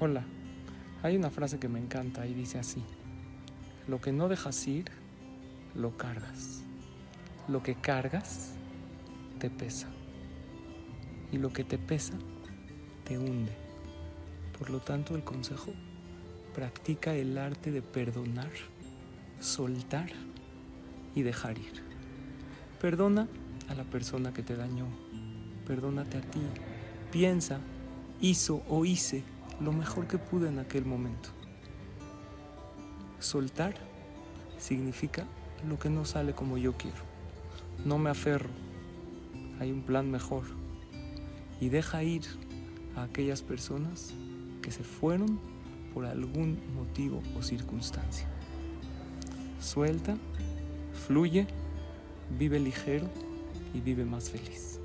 Hola, hay una frase que me encanta y dice así, lo que no dejas ir, lo cargas. Lo que cargas, te pesa. Y lo que te pesa, te hunde. Por lo tanto, el consejo, practica el arte de perdonar, soltar y dejar ir. Perdona a la persona que te dañó. Perdónate a ti. Piensa, hizo o hice lo mejor que pude en aquel momento. Soltar significa lo que no sale como yo quiero. No me aferro. Hay un plan mejor. Y deja ir a aquellas personas que se fueron por algún motivo o circunstancia. Suelta, fluye, vive ligero y vive más feliz.